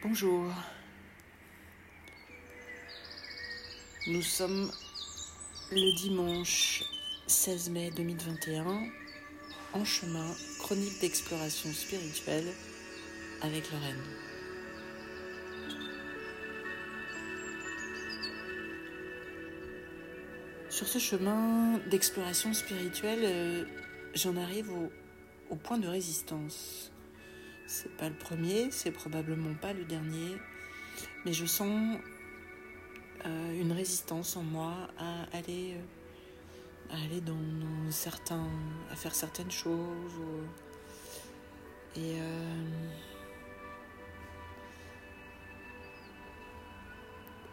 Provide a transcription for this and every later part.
Bonjour. Nous sommes le dimanche 16 mai 2021 en chemin chronique d'exploration spirituelle avec Lorraine. Sur ce chemin d'exploration spirituelle, euh, j'en arrive au, au point de résistance. C'est pas le premier, c'est probablement pas le dernier, mais je sens euh, une résistance en moi à aller, euh, à aller dans, certains, à faire certaines choses. et euh,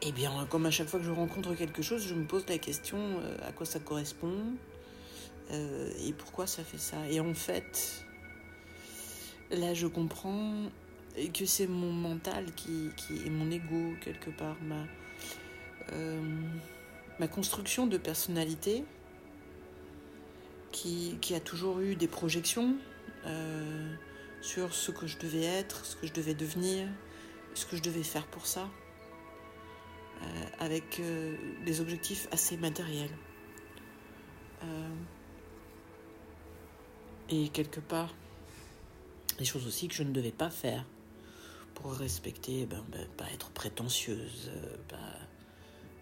Eh bien, comme à chaque fois que je rencontre quelque chose, je me pose la question à quoi ça correspond et pourquoi ça fait ça. Et en fait, là, je comprends que c'est mon mental qui, qui est mon ego quelque part, ma, euh, ma construction de personnalité qui, qui a toujours eu des projections euh, sur ce que je devais être, ce que je devais devenir, ce que je devais faire pour ça euh, avec des objectifs assez matériels. Et quelque part, des choses aussi que je ne devais pas faire pour respecter, ben, ben, pas être prétentieuse, euh, pas,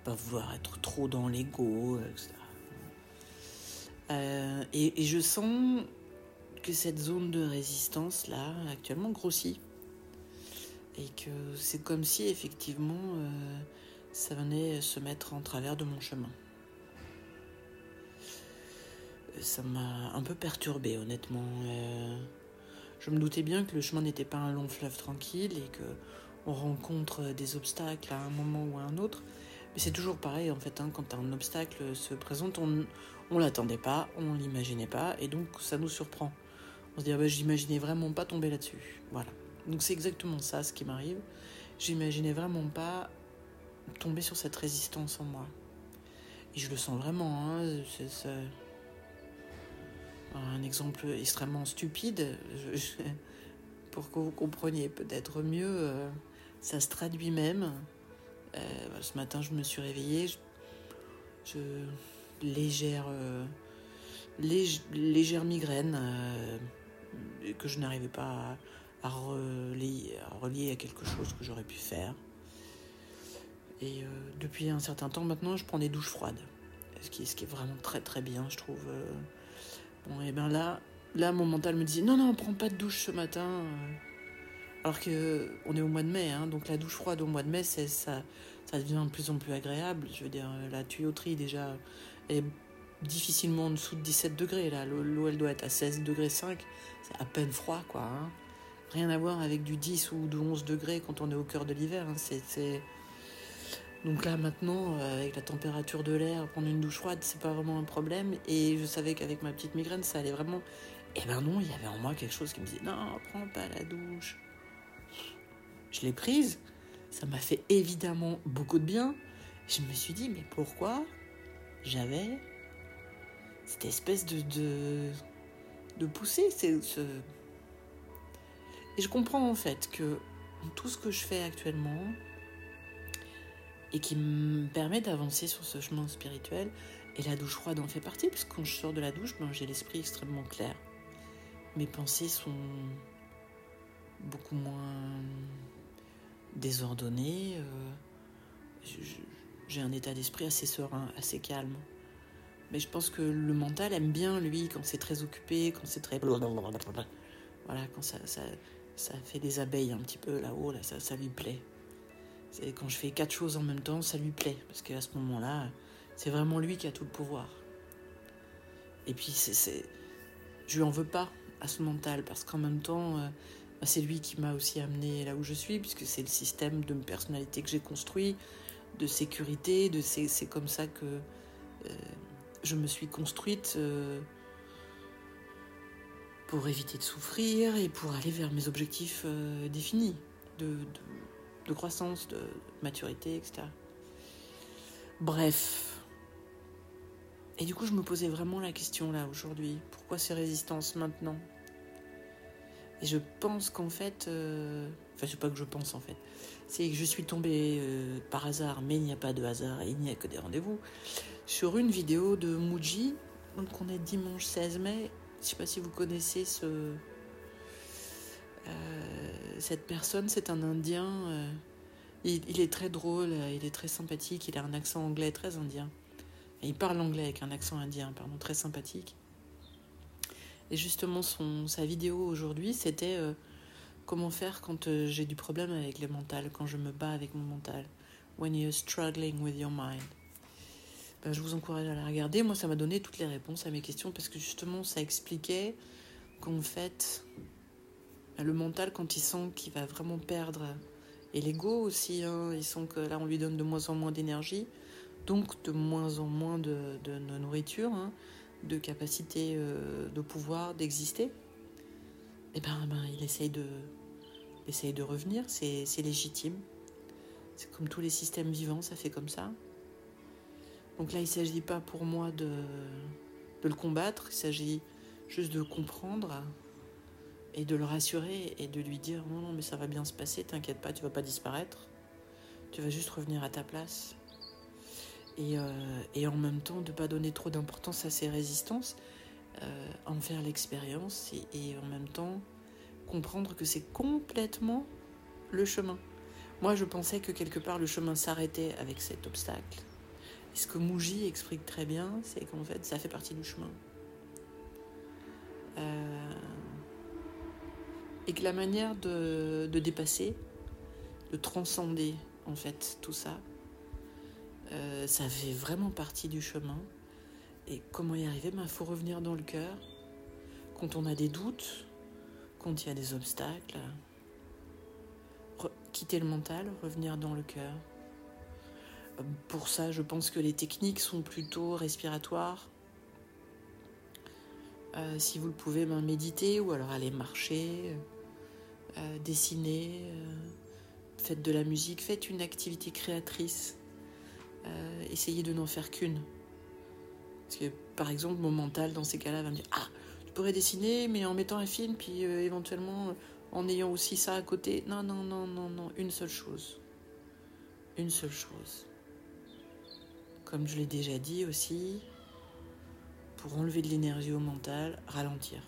pas vouloir être trop dans l'ego, etc. Euh, et, je sens que cette zone de résistance là actuellement grossit et que c'est comme si effectivement euh, ça venait se mettre en travers de mon chemin. Ça m'a un peu perturbé honnêtement. Euh, je me doutais bien que le chemin n'était pas un long fleuve tranquille et que on rencontre des obstacles à un moment ou à un autre. Mais c'est toujours pareil en fait, hein, quand un obstacle se présente, on on l'attendait pas, on l'imaginait pas, et donc ça nous surprend. On se dit, ah bah, j'imaginais vraiment pas tomber là-dessus. Voilà. Donc c'est exactement ça ce qui m'arrive. J'imaginais vraiment pas tomber sur cette résistance en moi. Et je le sens vraiment. Hein, un exemple extrêmement stupide. Pour que vous compreniez peut-être mieux, euh, ça se traduit même. Euh, ce matin, je me suis réveillée. Je, euh, lég- légère migraine que je n'arrivais pas à, relier, à quelque chose que j'aurais pu faire. Et depuis un certain temps maintenant, je prends des douches froides. Ce qui est vraiment très très bien, je trouve. Bon, et bien là, là, mon mental me dit non, non, prends pas de douche ce matin. Alors que on est au mois de mai, hein, donc la douche froide au mois de mai, ça, ça devient de plus en plus agréable. Je veux dire, la tuyauterie déjà est difficilement en dessous de 17 degrés. Là, l'eau, elle doit être à 16 degrés 5. C'est à peine froid, quoi. hein. Rien à voir avec du 10 ou de 11 degrés quand on est au cœur de l'hiver. hein. C'est- Donc là, maintenant, euh, avec la température de l'air, prendre une douche froide, c'est pas vraiment un problème. Et je savais qu'avec ma petite migraine, ça allait vraiment. Eh ben non, il y avait en moi quelque chose qui me disait non, prends pas la douche. Je l'ai prise. Ça m'a fait évidemment beaucoup de bien. Je me suis dit, mais pourquoi j'avais cette espèce de, de, de poussée ce... Et je comprends en fait que tout ce que je fais actuellement et qui me permet d'avancer sur ce chemin spirituel, et la douche froide en fait partie, parce que quand je sors de la douche, ben, j'ai l'esprit extrêmement clair. Mes pensées sont beaucoup moins désordonnées. euh, j'ai un état d'esprit assez serein, assez calme. Mais je pense que le mental aime bien, lui, quand c'est très occupé, quand c'est très... Voilà, quand ça, ça, ça fait des abeilles un petit peu là-haut, là, ça, ça lui plaît. Quand je fais quatre choses en même temps, ça lui plaît. Parce qu'à ce moment-là, c'est vraiment lui qui a tout le pouvoir. Et puis, je lui en veux pas à ce mental, parce qu'en même temps, euh, bah, c'est lui qui m'a aussi amené là où je suis, puisque c'est le système de personnalité que j'ai construit, de sécurité, de c'est, comme ça que euh, je me suis construite euh, pour éviter de souffrir et pour aller vers mes objectifs définis de croissance, de maturité, etc. Bref. Et du coup, je me posais vraiment la question là aujourd'hui. Pourquoi ces résistances maintenant? Et je pense qu'en fait, euh, enfin, c'est pas que je pense en fait, c'est que je suis tombée euh, par hasard, mais il n'y a pas de hasard, il n'y a que des rendez-vous, sur une vidéo de Muji, donc on est dimanche 16 mai. Je sais pas si vous connaissez ce, euh, cette personne, c'est un Indien. Il, il, est très drôle, il est très sympathique, il a un accent anglais très indien. Il parle anglais avec un accent indien, pardon, très sympathique. Et justement, son, sa vidéo aujourd'hui, c'était euh, comment faire quand euh, j'ai du problème avec le mental, quand je me bats avec mon mental. When you're struggling with your mind. Ben, je vous encourage à la regarder. Moi, ça m'a donné toutes les réponses à mes questions parce que justement, ça expliquait qu'en fait, le mental, quand il sent qu'il va vraiment perdre, et l'ego aussi, hein, il sent que là, on lui donne de moins en moins d'énergie, donc de moins en moins de, nourriture. Hein, de capacité euh, de pouvoir, d'exister, et eh ben, ben, il essaye de, de revenir, c'est légitime. C'est comme tous les systèmes vivants, ça fait comme ça. Donc là, il ne s'agit pas pour moi de, de le combattre, il s'agit juste de comprendre et de le rassurer et de lui dire non, non, mais ça va bien se passer, t'inquiète pas, tu vas pas disparaître, tu vas juste revenir à ta place et, euh, et, en même temps de ne pas donner trop d'importance à ces résistances, euh, en faire l'expérience et, en même temps comprendre que c'est complètement le chemin. Moi, je pensais que quelque part le chemin s'arrêtait avec cet obstacle. Ce que Mouji explique très bien, c'est qu'en fait, ça fait partie du chemin. Euh, et que la manière de, dépasser, de transcender en fait tout ça, euh, ça fait vraiment partie du chemin. Et comment y arriver? Il ben, faut revenir dans le cœur. Quand on a des doutes, quand il y a des obstacles, quitter le mental, revenir dans le cœur. Euh, pour ça, je pense que les techniques sont plutôt respiratoires. Euh, si vous le pouvez, ben, méditer ou alors aller marcher, euh, dessiner, euh, faites de la musique, faites une activité créatrice essayer de n'en faire qu'une. Parce que, par exemple, mon mental, dans ces cas-là, va me dire Ah, tu pourrais dessiner, mais en mettant un film, puis éventuellement en ayant aussi ça à côté. Non, non, non, non, non, une seule chose. Une seule chose. Comme je l'ai déjà dit aussi, pour enlever de l'énergie au mental, ralentir.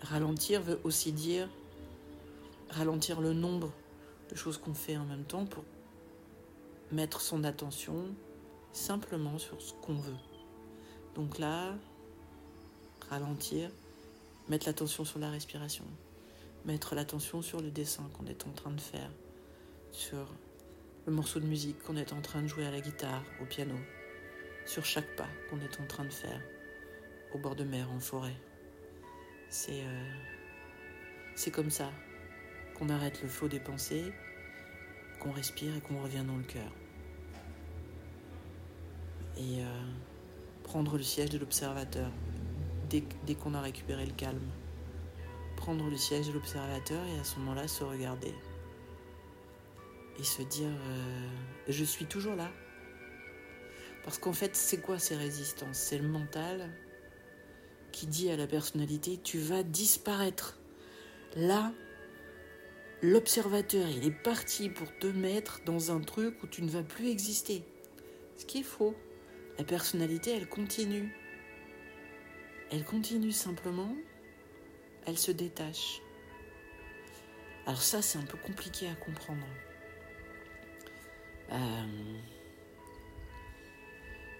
Ralentir veut aussi dire ralentir le nombre de choses qu'on fait en même temps pour mettre son attention simplement sur ce qu'on veut. Donc là, ralentir, mettre l'attention sur la respiration, mettre l'attention sur le dessin qu'on est en train de faire, sur le morceau de musique qu'on est en train de jouer à la guitare, au piano, sur chaque pas qu'on est en train de faire, au bord de mer, en forêt. C'est euh, comme ça qu'on arrête le flot des pensées, qu'on respire et qu'on revient dans le cœur et euh, prendre le siège de l'observateur dès, dès qu'on a récupéré le calme. Prendre le siège de l'observateur et à ce moment-là se regarder et se dire euh, je suis toujours là. Parce qu'en fait, c'est quoi ces résistances? C'est le mental qui dit à la personnalité tu vas disparaître. Là, l'observateur, il est parti pour te mettre dans un truc où tu ne vas plus exister. Ce qui est faux. La personnalité, elle continue. Elle continue simplement, elle se détache. Alors ça, c'est un peu compliqué à comprendre. Euh,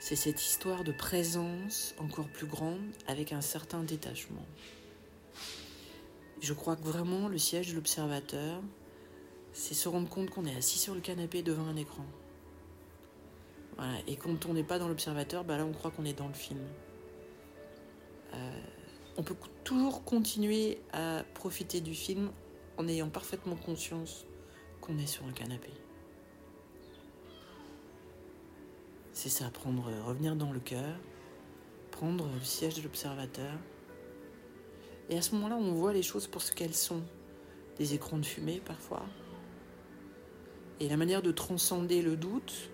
c'est cette histoire de présence encore plus grande avec un certain détachement. Je crois que vraiment le siège de l'observateur, c'est se rendre compte qu'on est assis sur le canapé devant un écran. Et quand on n'est pas dans l'observateur, bah là on croit qu'on est dans le film. Euh, on peut toujours continuer à profiter du film en ayant parfaitement conscience qu'on est sur un canapé. C'est ça, prendre, revenir dans le cœur, prendre le siège de l'observateur. Et à ce moment-là, on voit les choses pour ce qu'elles sont. Des écrans de fumée parfois. Et la manière de transcender le doute,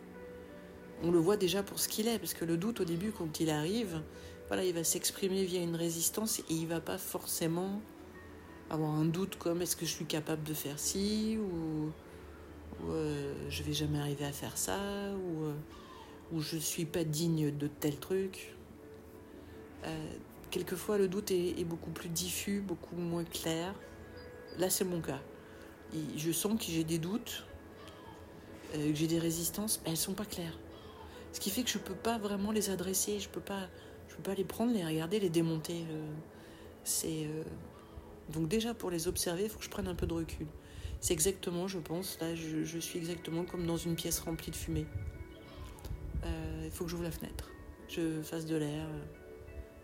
on le voit déjà pour ce qu'il est, parce que le doute au début, quand il arrive, voilà, il va s'exprimer via une résistance et il va pas forcément avoir un doute comme est-ce que je suis capable de faire ci ou, ou euh, je vais jamais arriver à faire ça euh, ou je suis pas digne de tel truc. Euh, quelquefois le doute est, beaucoup plus diffus, beaucoup moins clair. Là c'est mon cas. Je sens que j'ai des doutes, euh, que j'ai des résistances, mais elles sont pas claires. Ce qui fait que je peux pas vraiment les adresser, je peux pas, je peux pas les prendre, les regarder, les démonter. Euh, c'est donc déjà pour les observer, il faut que je prenne un peu de recul. C'est exactement, je pense, là, je, suis exactement comme dans une pièce remplie de fumée. Il faut que j'ouvre la fenêtre, je fasse de l'air,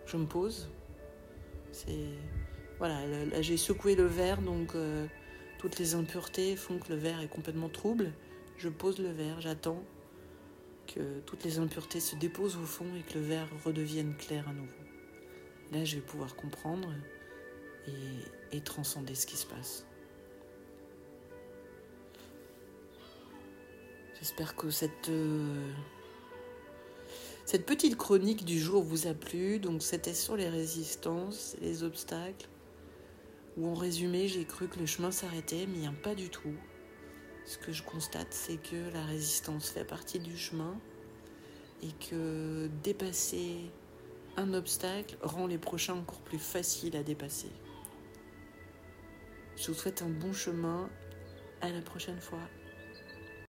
je me pose. C'est voilà, là, j'ai secoué le verre, donc euh, toutes les impuretés font que le verre est complètement trouble. Je pose le verre, j'attends que toutes les impuretés se déposent au fond et que le verre redevienne clair à nouveau. Là, je vais pouvoir comprendre et, et transcender ce qui se passe. J'espère que cette, euh, cette petite chronique du jour vous a plu. Donc, c'était sur les résistances, les obstacles, où en résumé, j'ai cru que le chemin s'arrêtait, mais a pas du tout. Ce que je constate, c'est que la résistance fait partie du chemin et que dépasser un obstacle rend les prochains encore plus faciles à dépasser. Je vous souhaite un bon chemin. À la prochaine fois.